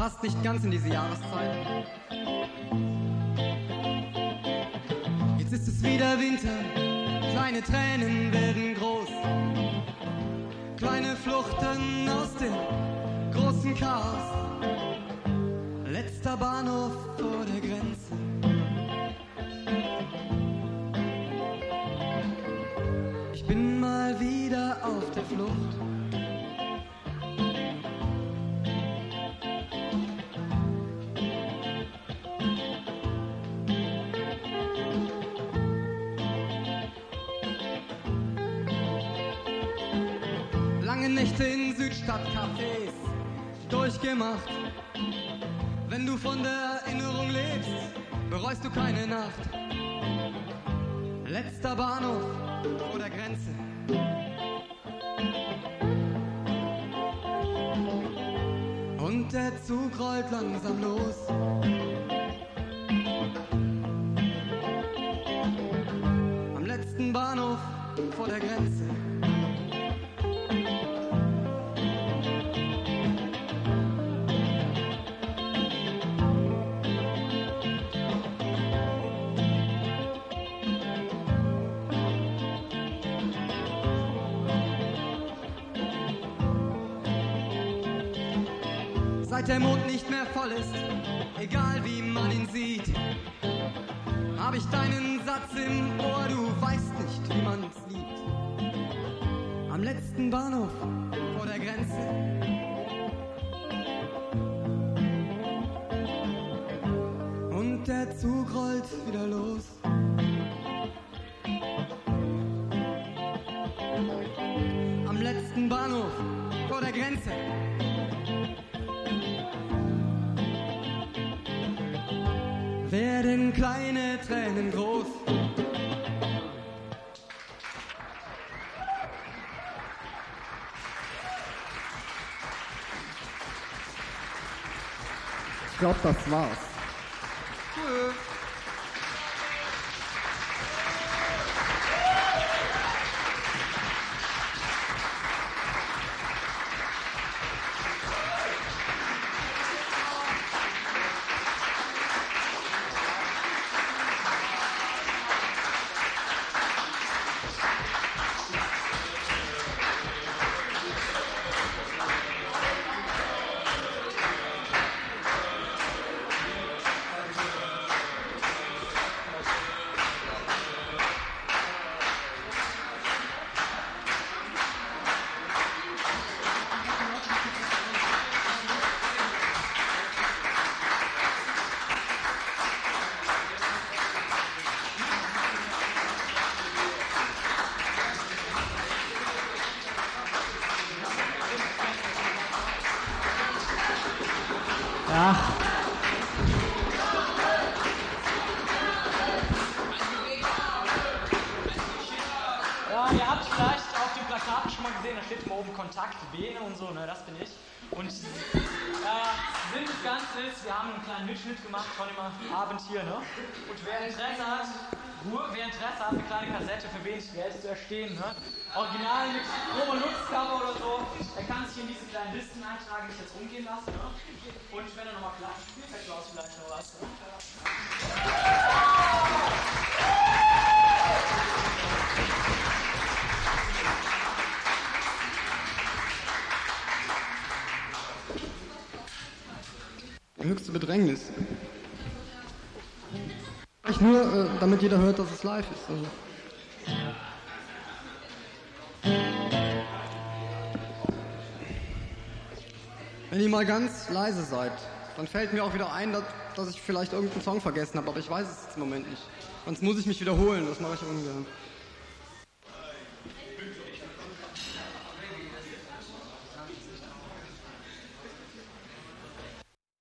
Passt nicht ganz in diese Jahreszeit. Jetzt ist es wieder Winter, kleine Tränen werden groß. Kleine Fluchten aus dem großen Chaos. Letzter Bahnhof vor der Grenze. Nächte in Südstadtcafés durchgemacht. Wenn du von der Erinnerung lebst, bereust du keine Nacht. Letzter Bahnhof vor der Grenze. Und der Zug rollt langsam los. Am letzten Bahnhof vor der Grenze. Seit der Mond nicht mehr voll ist, egal wie man ihn sieht, hab ich deinen Satz im Ohr, du weißt nicht, wie man's liebt. Am letzten Bahnhof vor der Grenze. Und der Zug rollt wieder los. Werden kleine Tränen groß. Ich glaube, das war's. Cool. Ja. Ja, ihr habt vielleicht auf den Plakaten schon mal gesehen, da steht immer oben Kontakt, Bene und so, ne, das bin ich. Und Sinn des Ganzen ist, wir haben einen kleinen Mitschnitt gemacht von dem Abend hier, ne? Und wer Interesse hat, Ruhe, wer Interesse hat, eine kleine Kassette für wenig Geld zu erstehen, ne? Original mit Promo Nutzcover oder so, der kann sich in diese kleinen Listen eintragen, die ich jetzt rumgehen lasse, ne? Und wenn er nochmal klatscht, Höchste Bedrängnis. Ich nur, äh, damit jeder hört, dass es live ist. Also. Wenn ihr mal ganz leise seid, dann fällt mir auch wieder ein, dass, dass ich vielleicht irgendeinen Song vergessen habe, aber ich weiß es jetzt im Moment nicht. Sonst muss ich mich wiederholen, das mache ich ungern.